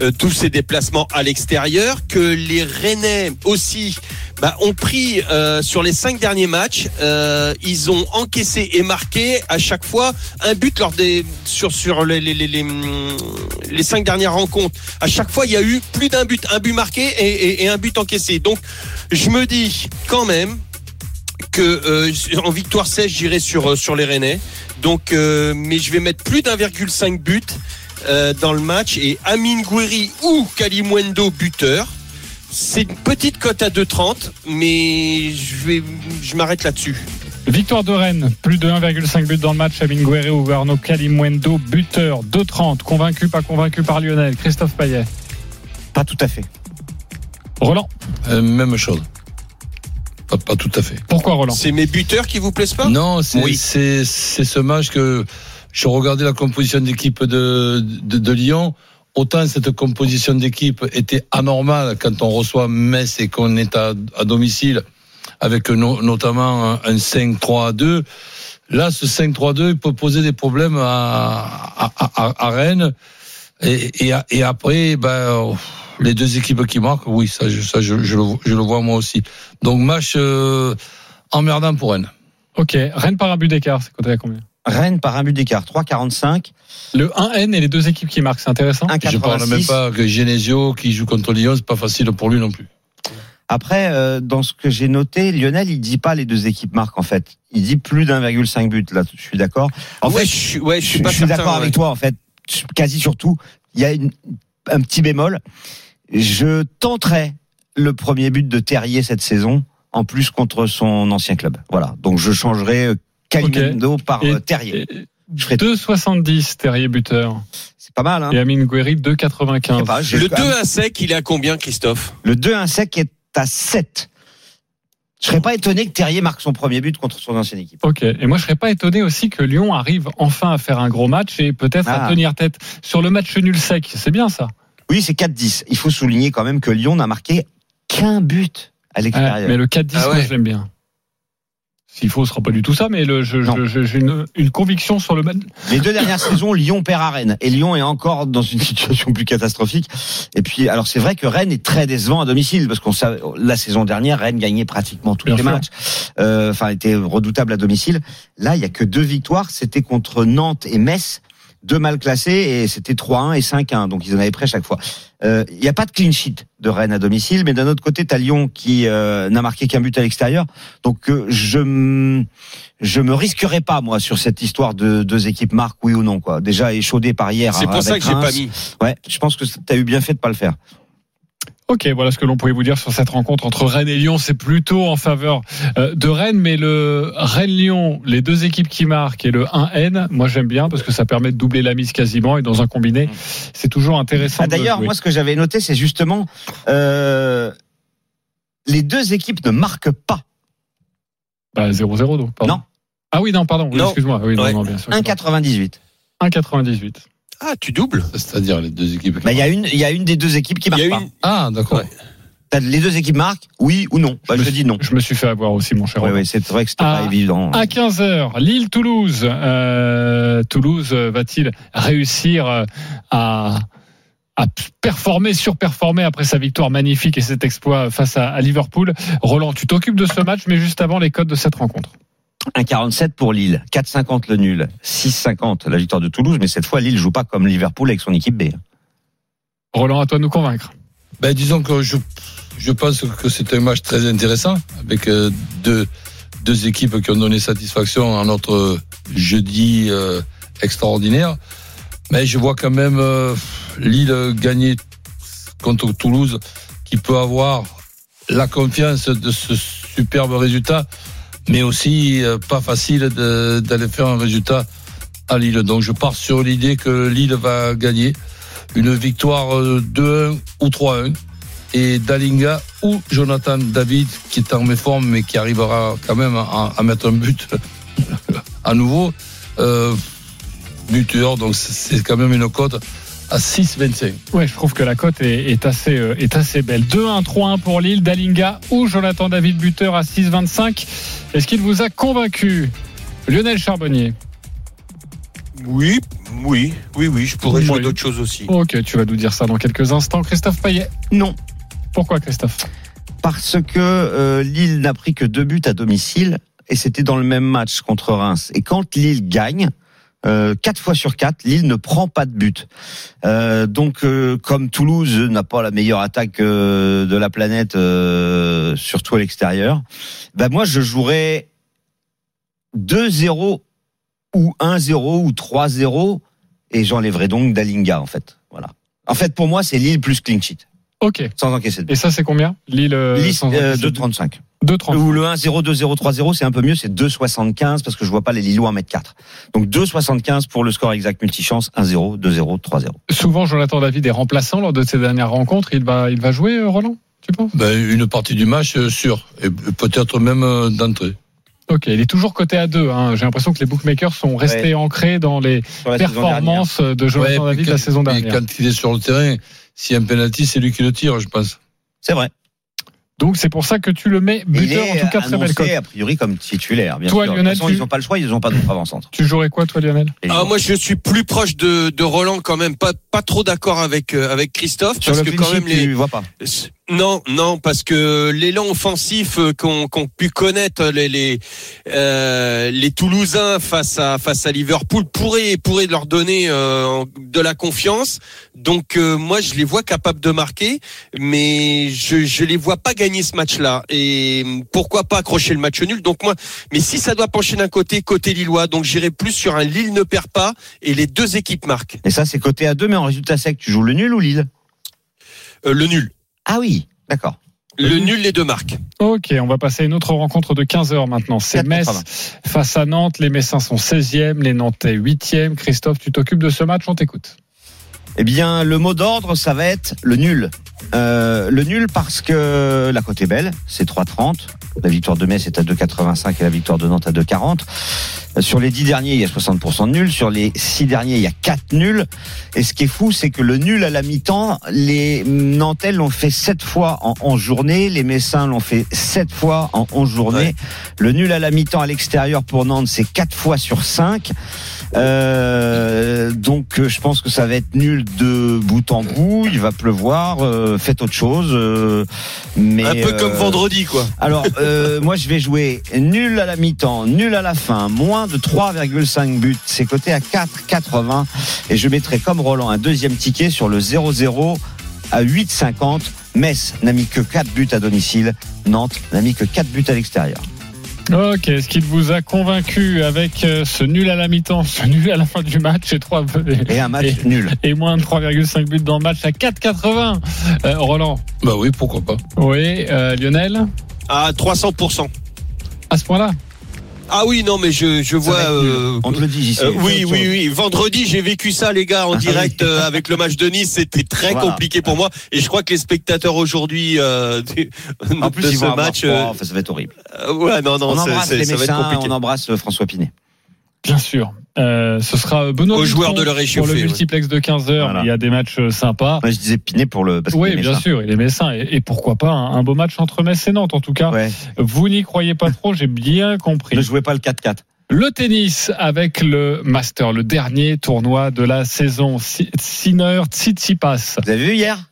euh, tous ses déplacements à l'extérieur, que les Rennais aussi bah, ont pris euh, sur les cinq derniers matchs, euh, ils ont encaissé et marqué à chaque fois un but lors des sur les cinq dernières rencontres. À chaque fois, il y a eu plus d'un but, un but marqué et, un but encaissé. Donc, je me dis quand même que euh, en victoire sèche, j'irai sur les Rennais. Donc, mais je vais mettre plus d'1,5 but euh, dans le match et Amine Gouiri ou Kalimwendo buteur. C'est une petite cote à 2,30, mais je vais je m'arrête là-dessus. Victoire de Rennes, plus de 1,5 but dans le match. Amine Guerre ou Arnaud Kalimwendo, buteur 2,30. Convaincu, pas convaincu par Lionel. Christophe Payet. Pas tout à fait. Roland. Euh, même chose. Pas, pas tout à fait. Pourquoi Roland? C'est mes buteurs qui vous plaisent pas? Non, c'est Oui. c'est c'est ce match que je regardais la composition d'équipe de, de de Lyon. Autant cette composition d'équipe était anormale quand on reçoit Metz et qu'on est à, à domicile avec no- notamment un, un 5-3-2. Là, ce 5-3-2 il peut poser des problèmes à, à, à, Rennes. Et, et, après, ben, les deux équipes qui marquent, oui, ça, je, ça, je, je le, vois moi aussi. Donc match euh, emmerdant pour Rennes. Ok, Rennes par un but d'écart, c'est coté à combien? Rennes par un but d'écart, 3,45. Le 1N et les deux équipes qui marquent, c'est intéressant. Je parle même 1,86. pas que Genesio qui joue contre Lyon, c'est pas facile pour lui non plus. Après, euh, dans ce que j'ai noté, Lionel, il dit pas les deux équipes marquent en fait. Il dit plus d'un,5 but. Là, je suis d'accord. En ouais, fait, je suis, ouais, je je, suis pas je suis certain, d'accord ouais. avec toi en fait. Quasi surtout, il y a une- un petit bémol. Je tenterai le premier but de Terrier cette saison, en plus contre son ancien club. Voilà. Donc je changerai euh, Kalimendo par Et- euh, Terrier. Et- Je ferai- 2,70 Terrier buteur. C'est pas mal. Hein Et Amine sais 2,95. pas, j'ai- Le 2 à sec, il est à combien, Christophe? Le 2-1 sec est à 7. Je serais pas étonné que Terrier marque son premier but contre son ancienne équipe. Ok. Et moi, je serais pas étonné aussi que Lyon arrive enfin à faire un gros match et peut-être à Ah. tenir tête sur le match nul sec. C'est bien ça. Oui, c'est 4-10. Il faut souligner quand même que Lyon n'a marqué qu'un but à Ouais, l'extérieur. mais le 4-10, Ah moi, ouais. je l'aime bien. S'il faut, ce sera pas du tout ça, mais j'ai une, une conviction sur le match. Les deux dernières saisons, Lyon perd à Rennes. Et Lyon est encore dans une situation plus catastrophique. Et puis, alors c'est vrai que Rennes est très décevant à domicile, parce qu'on savait, la saison dernière, Rennes gagnait pratiquement tous Bien les sûr. matchs. Euh, Enfin, était redoutable à domicile. Là, il y a que deux victoires. C'était contre Nantes et Metz. Deux mal classés et c'était 3-1 et 5-1. Donc ils en avaient près chaque fois. Euh, Il n'y a pas de clean sheet de Rennes à domicile, mais d'un autre côté, tu as Lyon qui euh, n'a marqué qu'un but à l'extérieur. Donc euh, je m- je me risquerai pas moi sur cette histoire de deux équipes marques oui ou non quoi. Déjà échaudé par hier. C'est pour ça que j'ai pas mis. Ouais, je pense que tu as eu bien fait de pas le faire. Ok, voilà ce que l'on pouvait vous dire sur cette rencontre entre Rennes et Lyon. C'est plutôt en faveur euh, de Rennes, mais le Rennes-Lyon, les deux équipes qui marquent et le 1N, moi j'aime bien parce que ça permet de doubler la mise quasiment et dans un combiné, c'est toujours intéressant. Ah, D'ailleurs, moi ce que j'avais noté, c'est justement euh, les deux équipes ne marquent pas. Bah, 0-0 donc, pardon. Non. Ah oui, non, pardon, oui, excuse-moi. Oui, Ouais. non, bien sûr. 1,98. 1,98. Ah, tu doubles C'est-à-dire les deux équipes. qui Bah, il y a une, il y a une des deux équipes qui Il y marque a pas. une. Ah, d'accord. Ouais. Les deux équipes marquent, oui ou non. Bah, me je suis- dis non. Je me suis fait avoir aussi, mon cher Oui, Roland. oui, c'est vrai que c'était pas évident. À 15h, Lille-Toulouse. Euh, Toulouse euh, va-t-il réussir euh, à, à performer, surperformer après sa victoire magnifique et cet exploit face à, à Liverpool? Roland, tu t'occupes de ce match, mais juste avant les codes de cette rencontre. 1,47 pour Lille, 4,50 le nul, 6,50 la victoire de Toulouse, mais cette fois Lille joue pas comme Liverpool avec son équipe B. Roland, à toi de nous convaincre. Ben, disons que je, je pense que c'est un match très intéressant avec euh, deux, deux équipes qui ont donné satisfaction à notre jeudi euh, extraordinaire. Mais je vois quand même euh, Lille gagner contre Toulouse qui peut avoir la confiance de ce superbe résultat, mais aussi euh, pas facile d'aller faire un résultat à Lille. Donc je pars sur l'idée que Lille va gagner. Une victoire euh, 2-1 ou 3-1 et Dalinga ou Jonathan David qui est en méforme mais qui arrivera quand même à, mettre un but à nouveau. Euh, buteur donc c'est quand même une cote à 6,25 Ouais, je trouve que la cote est, est assez, euh, est assez belle. 2-1, 3-1 pour Lille, Dalinga ou Jonathan David buteur à 6-25. Est-ce qu'il vous a convaincu Lionel Charbonnier? Oui, oui, oui, oui. Je pourrais Oui. jouer d'autres choses aussi. Ok, tu vas nous dire ça dans quelques instants. Christophe Payet? Non, Pourquoi Christophe? Parce que euh, Lille n'a pris que deux buts à domicile et c'était dans le même match contre Reims. Et quand Lille gagne, euh, quatre fois sur quatre, Lille ne prend pas de but. Euh, donc, euh, comme Toulouse n'a pas la meilleure attaque euh, de la planète, euh, surtout à l'extérieur, ben moi je jouerais 2-0 ou 1-0 ou 3-0 et j'enlèverais donc Dalinga en fait. Voilà. En fait, pour moi, c'est Lille plus clean sheet, Ok. sans encaisser de but. Et ça, c'est combien? Lille, euh, Lille, sans euh, encaisser de but. 2,35. 2,30. Ou le 1-0, 2-0, 3-0, c'est un peu mieux, c'est 2,75 parce que je vois pas les Lillois mettre 4. Donc 2,75 pour le score exact multichance, 1-0, 2-0, 3-0. Souvent, Jonathan David est remplaçant lors de ses dernières rencontres. Il va, il va jouer, euh, Roland Tu penses? Ben, une partie du match euh, sûr et peut-être même euh, d'entrée Ok, il est toujours coté à 2. Hein. J'ai l'impression que les bookmakers sont restés ancrés dans les performances de Jonathan Ouais, David puis la quand- saison et dernière. quand il est sur le terrain si un penalty c'est lui qui le tire je pense C'est vrai. Donc c'est pour ça que tu le mets Il buteur, est en tout cas très belle cote. a priori comme titulaire, bien Toi, sûr. Lionel, de toute façon, tu- ils n'ont pas le choix, ils n'ont pas d'autre avant-centre. Tu jouerais quoi, toi, Lionel? Ah, moi, je suis plus proche de, de Roland quand même. Pas, pas trop d'accord avec, euh, avec Christophe. Sur parce le que quand même les, tu vois pas. Non, non, parce que l'élan offensif euh, qu'ont qu'ont pu connaître les les, euh, les Toulousains face à face à Liverpool pourrait pourrait leur donner euh, de la confiance. Donc euh, moi je les vois capables de marquer, mais je je les vois pas gagner ce match-là. Et pourquoi pas accrocher le match nul? Donc moi, mais si ça doit pencher d'un côté, côté lillois, donc j'irai plus sur un Lille ne perd pas et les deux équipes marquent. Et ça, c'est côté à 2, mais en résultat sec, tu joues le nul ou Lille? Euh, le nul, Ah oui, d'accord. le nul, les deux marques. Ok, on va passer à une autre rencontre de 15h maintenant. C'est 4 Metz face à Nantes. Les Messins sont 16e, les Nantais 8e. Christophe, tu t'occupes de ce match, on t'écoute. Eh bien, le mot d'ordre, ça va être le nul. Euh, le nul parce que la cote est belle, c'est 3,30. La victoire de Metz est à 2,85 et la victoire de Nantes à 2,40. Euh, Sur les 10 derniers, il y a 60% de nuls. Sur les 6 derniers, il y a 4 nuls. Et ce qui est fou, c'est que le nul à la mi-temps, les Nantais l'ont fait 7 fois en 11 journées. Les Messins l'ont fait 7 fois en 11 journées. Ouais. Le nul à la mi-temps à l'extérieur pour Nantes, c'est 4 fois sur 5. Euh, donc euh, je pense que ça va être nul de bout en bout. Il va pleuvoir. euh, faites autre chose. mais Un peu comme vendredi, quoi. Alors euh, moi je vais jouer nul à la mi-temps, nul à la fin, moins de 3,5 buts. C'est coté à 4,80 et je mettrai comme Roland un deuxième ticket sur le 0-0 à 8,50. Metz n'a mis que 4 buts à domicile. Nantes n'a mis que 4 buts à l'extérieur. Ok, est-ce qu'il vous a convaincu avec euh, ce nul à la mi-temps, ce nul à la fin du match et, trois, Et un match Et- nul. et moins de 3,5 buts dans le match à 4,80 Euh, Roland. Bah oui pourquoi pas. Oui, euh, Lionel. À 300%. À ce point-là Ah oui, non, mais je, je vois. euh, j'y euh, oui, oui, oui. Vendredi, j'ai vécu ça, les gars, en Ah direct euh, avec le match de Nice. C'était très Voilà. compliqué pour moi. Et je crois que les spectateurs aujourd'hui euh, En de plus, ils ce match, froid. euh, Enfin, ça va être horriêtre. euh, ouais, non, non, on embrasse les ça va être Messins, compliqué. on embrasse François Pinet. Bien sûr. Euh, ce sera Benoît Aux joueurs de le pour réchauffer, le oui. multiplex de 15 heures. Voilà. Il y a des matchs euh, sympas. Moi, je disais Pinet pour le. Parce Oui, bien sûr, il est messin. Et, et pourquoi pas un, un beau match entre Metz et Nantes, en tout cas. Ouais. Vous n'y croyez pas trop, j'ai bien compris. Ne jouez pas le 4-4. Le tennis avec le Master, le dernier tournoi de la saison. Si- Sinner Tsitsipas. Vous avez vu hier?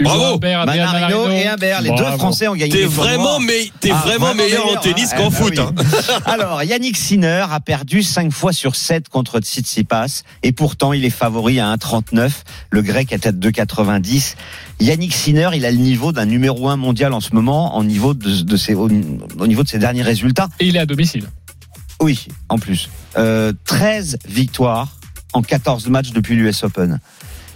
Hugo Bravo. Humbert, Manarino Manarino. et Humbert, les deux. Français ont gagné. T'es tournois. vraiment, mais Ah, vraiment, meilleur en tennis Eh qu'en ben foot. oui. hein. Alors, Yannick Sinner a perdu 5 fois sur 7 contre Tsitsipas et pourtant il est favori à 1,39. Le grec est à 2,90. Yannick Sinner, il a le niveau d'un numéro 1 mondial en ce moment, en niveau de, de ses, au, au niveau de ses derniers résultats. Et il est à domicile. Oui, en plus. Euh, 13 victoires en 14 matchs depuis l'US Open.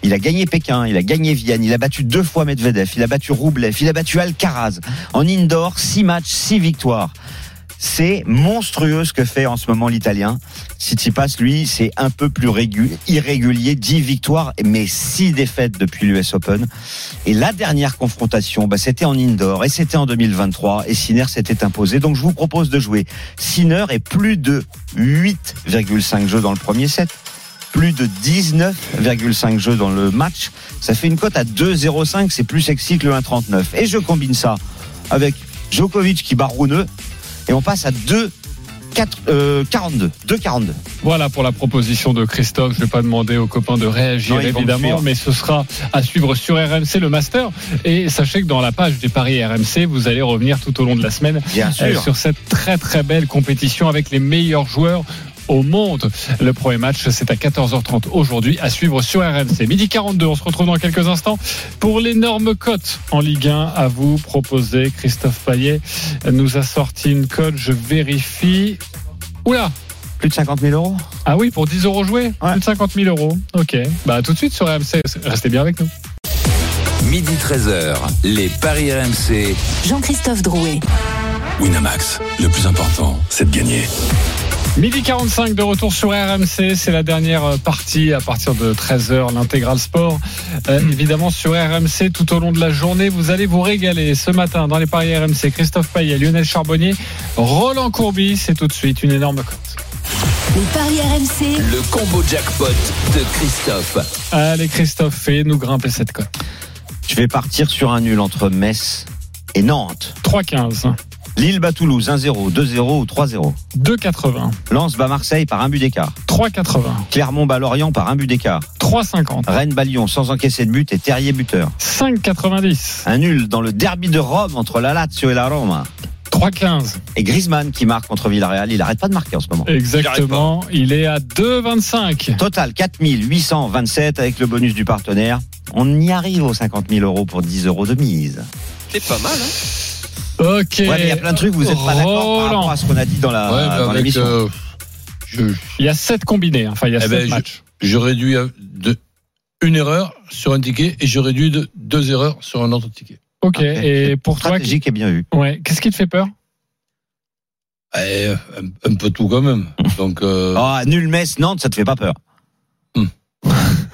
Il a gagné Pékin, il a gagné Vienne, il a battu deux fois Medvedev, il a battu Roublev, il a battu Alcaraz. En indoor, 6 matchs, 6 victoires. C'est monstrueux ce que fait en ce moment l'Italien. Tsitsipas, lui, c'est un peu plus régu- irrégulier. 10 victoires, mais 6 défaites depuis l'US Open. Et la dernière confrontation, bah, c'était en indoor et c'était en 2023. Et Sinner s'était imposé. Donc je vous propose de jouer Sinner et plus de 8,5 jeux dans le premier set. Plus de 19,5 jeux dans le match. Ça fait une cote à 2,05. C'est plus sexy que le 1,39. Et je combine ça avec Djokovic qui Rouneux. Et on passe à 2, 4, euh, 42. 2,42. Voilà pour la proposition de Christophe. Je vais pas demander aux copains de réagir Non, évidemment, mais ce sera à suivre sur RMC le Master. Et sachez que dans la page des paris RMC, vous allez revenir tout au long de la semaine Bien euh, sur cette très très belle compétition avec les meilleurs joueurs au monde. Le premier match, c'est à 14h30 aujourd'hui, à suivre sur RMC. Midi 42, on se retrouve dans quelques instants pour l'énorme cote en Ligue 1 à vous proposer. Christophe Payet nous a sorti une cote, je vérifie. Oula, Plus de 50 000 euros ah oui, pour 10 euros joués? Ouais. Plus de 50 000 euros. Ok. Bah, tout de suite sur RMC. Restez bien avec nous. Midi 13h, les paris RMC. Jean-Christophe Drouet. Winamax, le plus important, c'est de gagner. Midi 45 de retour sur RMC. C'est la dernière euh, partie à partir de 13h, l'intégral sport. Euh, évidemment, sur RMC, tout au long de la journée, vous allez vous régaler. Ce matin, dans les paris RMC, Christophe Payet, Lionel Charbonnier, Roland Courbis. C'est tout de suite une énorme cote. Les paris RMC. Le combo jackpot de Christophe. Allez, Christophe, fais-nous grimper cette cote. Je vais partir sur un nul entre Metz et Nantes. 3,15, Lille bat Toulouse 1-0, 2-0 ou 3-0. 2,80, Lens bat Marseille par un but d'écart. 3,80, Clermont bat Lorient par un but d'écart. 3,50, Rennes bat Lyon sans encaisser de but et Terrier buteur. 5,90, Un nul dans le derby de Rome entre la Lazio et la Roma. 3,15. Et Griezmann qui marque contre Villarreal. Il arrête pas de marquer en ce moment. Exactement. Il est à 2,25. Total 4827 avec le bonus du partenaire. On y arrive aux 50 000 euros pour 10 euros de mise. C'est pas mal, hein Ok. Ouais, mais il y a plein de trucs, vous n'êtes pas d'accord par rapport à ce qu'on a dit dans la l'émission. euh, je, Il y a 7 combinés. Enfin, il y a Eh 7 ben, je- matchs. je réduis à de, une erreur sur un ticket et je réduis de deux erreurs sur un autre ticket. Ok. Ok. Et pour toi, Stratégique et bien vu. ouais, qu'est-ce qui te fait peur? Eh, un, un peu tout quand même. Donc, euh, Ah, nul Metz, Nantes, ça te fait pas peur.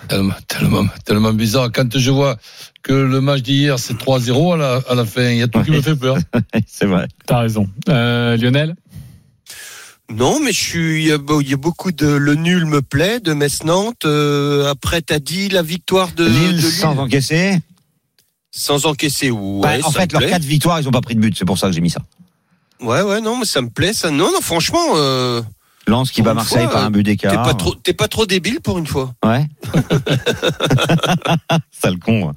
Tellement, tellement, tellement bizarre. Quand je vois que le match d'hier, c'est 3-0 à la, à la fin, il y a tout qui me fait peur. C'est vrai. T'as raison. Euh, Lionel? Non, mais je suis. Il y, a, beau- il y a beaucoup de. Le nul me plaît de Metz-Nantes. Euh, après, t'as dit la victoire de Lille de sans encaisser? sans encaisser. Ouais, Bah, en ça fait, leurs plaît. quatre victoires, ils ont pas pris de but. C'est pour ça que j'ai mis ça. Ouais, ouais, non, mais ça me plaît. Ça, non, non, franchement, euh, Lens qui Pour bat Marseille fois, par un but t'es d'écart. pas trop, t'es pas trop débile pour une fois. Ouais. Sale con.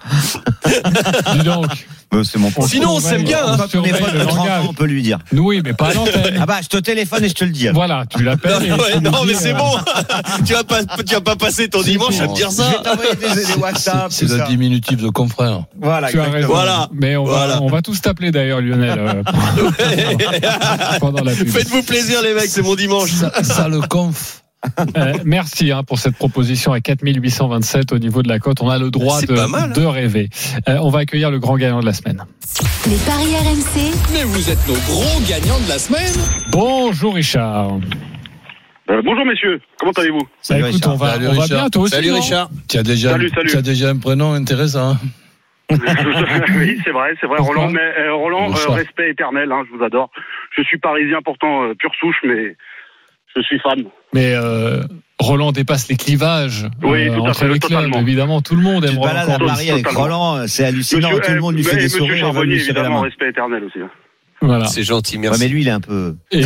Dis donc. Euh, C'est mon Sinon, on s'aime bien, hein. On est Surveille pote le de 30 ans, langage. on peut lui dire. Oui, mais pas à l'antenne. Ah bah, je te téléphone et je te le dis. alors. Voilà, tu l'appelles. et tu non, mais dis, c'est euh, bon. tu vas pas, tu vas pas passer ton Si, dimanche si. à me dire Je vais ça. t'envoyer des, des WhatsApp. C'est tout le ça. diminutif de confrère. Voilà, Tu as raison. exactement. Voilà. Mais on, Voilà. Va, on va tous t'appeler d'ailleurs, Lionel. euh, pendant la pub. Faites-vous plaisir, les mecs, c'est mon dimanche. Ça, ça le conf. Euh, merci hein, pour cette proposition à 4827 au niveau de la cote. On a le droit de, pas mal, hein. de rêver. Euh, on va accueillir le grand gagnant de la semaine. Les paris RMC. Mais vous êtes nos gros gagnants de la semaine. Bonjour Richard. Euh, bonjour messieurs, comment allez-vous? Salut, Bah, écoute, Richard. on va, Salut, on va Richard. bien, toi aussi. Salut Richard. Tu as déjà, Salut, salut. Tu as déjà un prénom intéressant. hein Oui, c'est vrai, c'est vrai, Pourquoi Roland. Mais euh, Roland, euh, respect éternel, hein, je vous adore. Je suis parisien pourtant euh, pure souche, mais Je suis fan. Mais euh, Roland dépasse les clivages Oui, euh, tout à entre fait, les clubs. totalement. Évidemment, tout le monde Tu aime te Roland balades à. Paris avec totalement. Roland, c'est hallucinant. Monsieur, Tout le monde lui eh, fait des Monsieur sourires. va Charbonnier, évidemment, main. respect éternel aussi. Voilà. C'est gentil, Ouais, merci. mais lui, il est un peu. Et,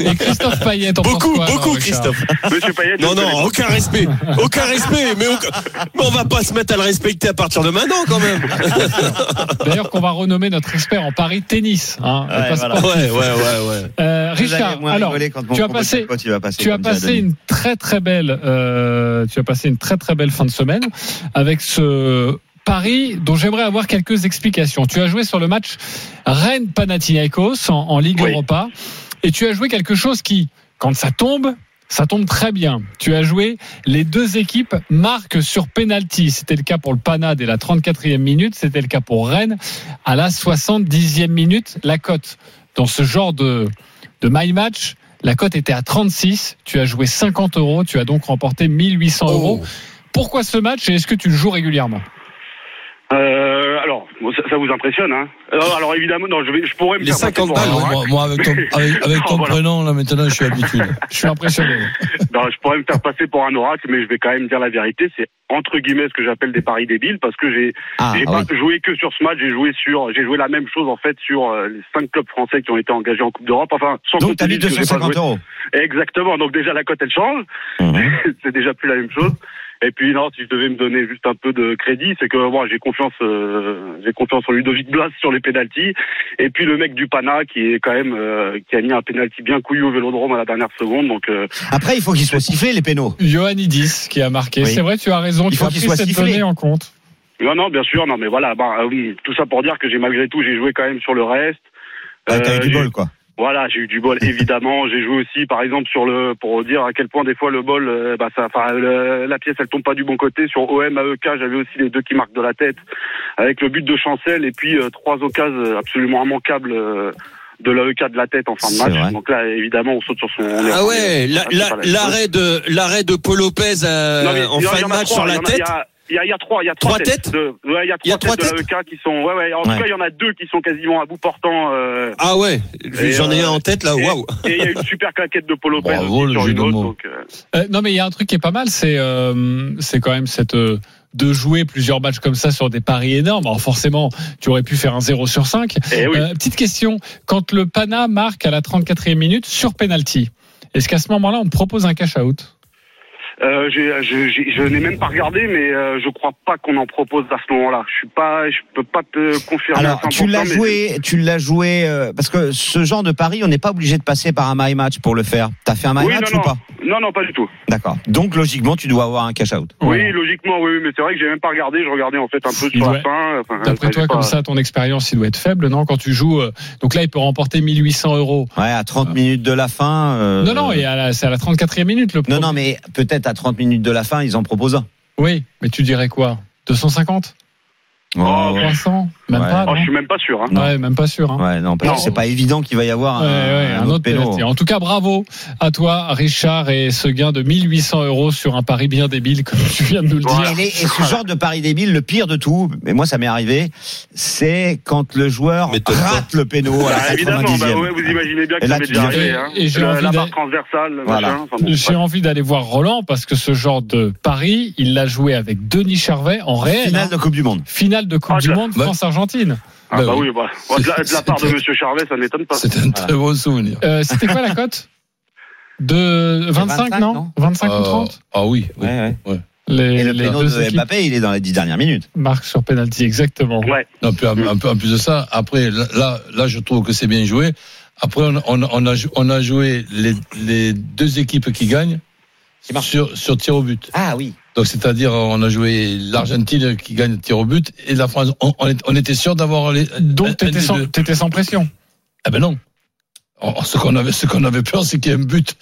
Et Christophe Payet, penses Beaucoup, quoi, alors, beaucoup, Richard Christophe. Monsieur Payet, Non, non, aucun respect. Aucun respect. Mais, aucun- mais on va pas se mettre à le respecter à partir de maintenant, quand même. D'ailleurs, qu'on va renommer notre expert en Paris tennis. Hein, Ouais, voilà. Ouais, ouais, ouais, ouais. Euh, Richard, alors, tu as passé, jackpot, il va passer, tu as passé une très très belle, euh, tu as passé une très très belle fin de semaine avec ce Paris dont j'aimerais avoir quelques explications. Tu as joué sur le match Rennes Panathinaikos en, en Ligue Oui. Europa et tu as joué quelque chose qui, quand ça tombe, ça tombe très bien. Tu as joué les deux équipes marquent sur penalty. C'était le cas pour le Pana dès la 34e minute, c'était le cas pour Rennes à la 70e minute. La cote dans ce genre de, de my match, la cote était à 36. Tu as joué 50 euros. Tu as donc remporté 1800 euros. Pourquoi ce match et est-ce que tu le joues régulièrement? Euh, alors, bon, ça, ça vous impressionne, hein alors, alors, évidemment, non, je, vais, je pourrais me Les faire passer 50 pour un balles, oracle. Moi, moi, avec ton, avec, avec ton Non, voilà. prénom, là, maintenant, je suis habitué. Je suis impressionné. Non, je pourrais me faire passer pour un oracle, mais je vais quand même dire la vérité. C'est entre guillemets ce que j'appelle des paris débiles, parce que j'ai Ah, j'ai ah pas oui. joué que sur ce match. J'ai joué sur, j'ai joué la même chose en fait sur euh, les cinq clubs français qui ont été engagés en Coupe d'Europe. Enfin, sans Donc, t'as mis Lille, que j'ai pas 250 joué. euros. Exactement. Donc déjà la cote elle change. Mhm. c'est déjà plus la même chose. Et puis non, si je devais me donner juste un peu de crédit, c'est que moi j'ai confiance, euh, j'ai confiance en Ludovic Blas sur les pénalties. Et puis le mec du Pana qui est quand même euh, qui a mis un pénalty bien couillu au Vélodrome à la dernière seconde. Donc euh, Après, il faut qu'il soit sifflé, les pénaux. Johanidis qui a marqué. Oui. C'est vrai, tu as raison. Il faut qu'il soit sifflé. en compte. non non bien sûr non mais voilà bah euh, oui tout ça pour dire que j'ai malgré tout j'ai joué quand même sur le reste. Ah, T'as Euh, eu du j'ai- bol, quoi. Voilà, j'ai eu du bol évidemment. j'ai joué aussi, par exemple, sur le pour dire à quel point des fois le bol, euh, bah ça, enfin le- la pièce elle tombe pas du bon côté. Sur OM AEK, j'avais aussi les deux qui marquent de la tête avec le but de Chancel et puis euh, trois occasions absolument immanquables. euh, de l'AEK de la tête en fin de match. vrai. Donc là, évidemment, on saute sur son. on est- Ah on ouais, la- ah, la- l'arrêt de l'arrêt de Paul Lopez euh, Non, mais en fin de match trois, sur y la a- tête. Il y a, il y a- il y a trois, il y a Trois trois, têtes de, ouais, il y a Il y a trois, trois têtes de l'AEK qui sont. Ouais, ouais. En tout Ouais. cas, il y en a deux qui sont quasiment à bout portant. euh, Ah ouais, j'en ai euh, un en tête là. et- Waouh. Et il y a une super claquette de Polo Lopez Bravo, aussi le sur jeu une de autre. Donc, euh, Euh, non, mais il y a un truc qui est pas mal, c'est euh, c'est quand même cette euh, de jouer plusieurs matchs comme ça sur des paris énormes. Alors forcément, tu aurais pu faire un 0 sur 5. eh oui. Euh, petite question, quand le Pana marque à la 34e minute sur penalty, est-ce qu'à ce moment-là, on te propose un cash out? Euh, j'ai- je j'ai- je n'ai même pas regardé, mais euh, je crois pas qu'on en propose à ce moment-là. Je suis pas, je peux pas te confirmer. Alors, à 100%, tu l'as mais joué, tu l'as joué, euh, parce que ce genre de pari, on n'est pas obligé de passer par un my match pour le faire. T'as fait un my Oui, match non, ou pas Non, non, pas du tout. D'accord. Donc, logiquement, tu dois avoir un cash out. Oui, logiquement, oui, mais c'est vrai que j'ai même pas regardé. Je regardais en fait un peu sur la fin. Enfin, D'après toi, pas- comme ça, ton expérience, il doit être faible, non? Quand tu joues, euh, donc là, il peut remporter 1800 euros. Ouais, à 30 minutes de la fin. euh, Non, non, et à la- c'est à la 34e minute le Non, non, mais peut-être à 30 minutes de la fin, ils en proposent un. Oui, mais tu dirais quoi? 250 Oh, 300 Même Ouais. pas, Oh, je suis même pas sûr. Hein. Ouais, même pas sûr. hein. Ouais, non, parce Non. que c'est pas évident qu'il va y avoir Ouais, un, ouais, un un autre péno. penalty. En tout cas, bravo à toi, Richard, et ce gain de 1800 euros sur un pari bien débile, comme tu viens de nous le Et, dire. les- et ce genre de pari débile, le pire de tout, mais moi ça m'est arrivé, c'est quand le joueur rate le péno à la Bah, évidemment, 90e. bah, ouais, vous imaginez bien que ça m'est déjà arrivé. Et- Hein. et j'ai Le- envie la barre transversale, le Voilà. machin. enfin bon, J'ai envie d'aller voir Roland parce que ce genre de pari, il l'a joué avec Denis Charvet en réel. Finale hein. de Coupe du Monde. Finale de Coupe Ah, du Monde, Ouais. France-Argentine. Ah, Bah bah oui. oui, bah, de, la, de la part de Monsieur Charvet, ça m'étonne pas. C'est un très bon souvenir. Euh, C'était quoi la cote De 25, 25, non, non 25 ou Euh, 30 Ah oui. oui. Ouais, ouais. Les, Et le les deux de équipes Mbappé, il est dans les 10 dernières minutes. marquent sur penalty, exactement. Ouais. Non, puis, en, en- en plus de ça, après, là, là, là, je trouve que c'est bien joué. Après, on, on, on a, on a joué les, les deux équipes qui gagnent sur, sur tir au but. Ah oui. Donc, c'est-à-dire, on a joué l'Argentine qui gagne tir au but et la France. On, était sûr d'avoir les. Donc, t'étais sans, sans pression. Ah ben non. Oh, Ce qu'on avait, ce qu'on avait peur, c'est qu'il y ait un but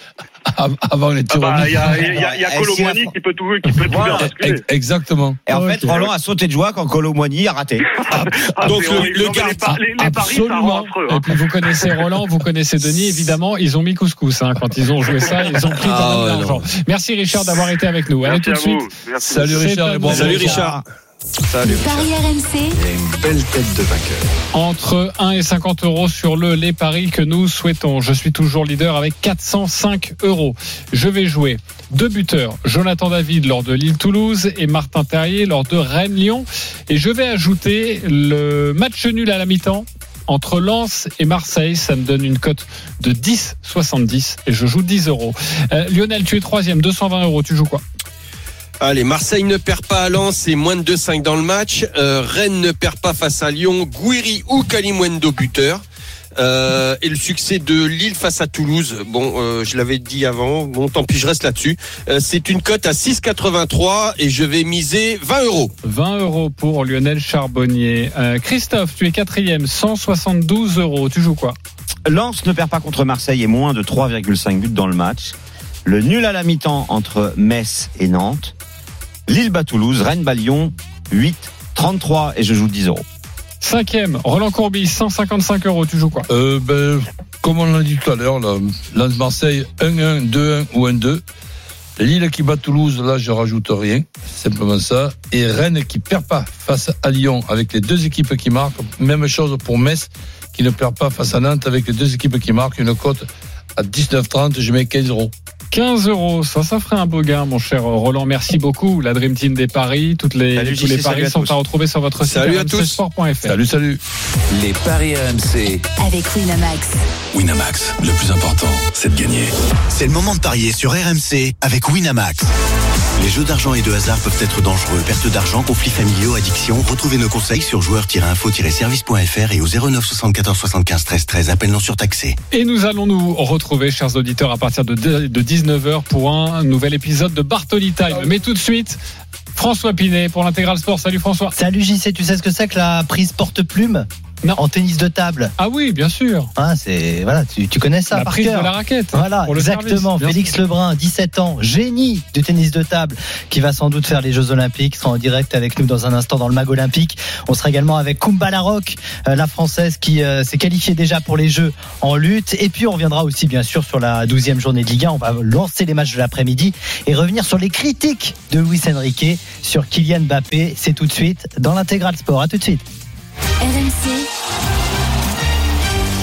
av- avant les Ah tirs au bah, but. il y a, il y a, il y a Fran- qui peut tout, qui peut tout Voilà. faire Exactement. Et en fait, Roland a sauté de joie quand Colomboigny a raté. Ah, Donc, le- le gars- les, par- Absolument. affreux. Et Hein. puis vous connaissez Roland, vous connaissez Denis, évidemment, ils ont mis couscous hein, quand ils ont joué ça, ils ont pris Ah, pas mal ouais, d'argent. Merci Richard d'avoir été avec nous. Allez Merci tout de suite. Merci. Salut Richard bon. Salut Richard. Les paris RMC, une belle tête de vainqueur. Entre 1 et 50 euros sur le les paris que nous souhaitons. Je suis toujours leader avec 405 euros. Je vais jouer deux buteurs, Jonathan David lors de Lille-Toulouse et Martin Terrier lors de Rennes-Lyon. Et je vais ajouter le match nul à la mi-temps entre Lens et Marseille. Ça me donne une cote de 10,70 et je joue 10 euros. Euh, Lionel, tu es troisième, 220 euros. Tu joues quoi? Allez, Marseille ne perd pas à Lens, c'est moins de 2-5 dans le match. Euh, Rennes ne perd pas face à Lyon. Gouiri ou Kalimwendo buteur. Euh, et le succès de Lille face à Toulouse. Bon, euh, je l'avais dit avant. Bon, tant pis, je reste là-dessus. Euh, c'est une cote à 6,83 et je vais miser 20 euros. 20 euros pour Lionel Charbonnier. Euh, Christophe, tu es quatrième, 172 euros. Tu joues quoi? Lens ne perd pas contre Marseille et moins de 3,5 buts dans le match. Le nul à la mi-temps entre Metz et Nantes. Lille bat Toulouse, Rennes bat Lyon, 8, 33 et je joue 10 euros. Cinquième, Roland Courbis, 155 euros. Tu joues quoi? Euh, ben, comme on l'a dit tout à l'heure, là, Lens-Marseille 1-1, 2-1 ou 1-2. Lille qui bat Toulouse, là, je rajoute rien. Simplement ça. Et Rennes qui perd pas face à Lyon avec les deux équipes qui marquent. Même chose pour Metz qui ne perd pas face à Nantes avec les deux équipes qui marquent. Une cote à 19,30. Je mets 15 euros. 15 euros, ça, ça ferait un beau gain, mon cher Roland. Merci beaucoup. La Dream Team des paris, toutes les, Salut, tous les paris salut à sont tous. à retrouver sur votre site Salut à tous. Salut, salut. Les paris RMC. avec Winamax. Winamax, le plus important, c'est de gagner. C'est le moment de parier sur RMC avec Winamax. Les jeux d'argent et de hasard peuvent être dangereux. Perte d'argent, conflits familiaux, addiction. Retrouvez nos conseils sur joueurs-info-service.fr et au 09 74 75 13 13. Appel non surtaxé. Et nous allons nous retrouver, chers auditeurs, à partir de, de 19h pour un nouvel épisode de Bartoli Time. Mais tout de suite, François Pinet pour l'intégral sport. Salut François. Salut JC, tu sais ce que c'est que la prise porte-plume? Non. En tennis de table. Ah oui, bien sûr. Hein, c'est voilà, tu, tu connais ça la par prise cœur. de la raquette. Voilà, pour le exactement. service, Félix sûr. Lebrun, 17 ans, génie du tennis de table, qui va sans doute faire les Jeux Olympiques, sera en direct avec nous dans un instant dans le Mag Olympique. On sera également avec Kumba Larocque, euh, la française qui euh, s'est qualifiée déjà pour les Jeux en lutte. Et puis on reviendra aussi bien sûr sur la 12e journée de Ligue 1. On va lancer les matchs de l'après-midi et revenir sur les critiques de Luis Enrique sur Kylian Mbappé. C'est tout de suite dans l'intégral sport. À tout de suite. RMC,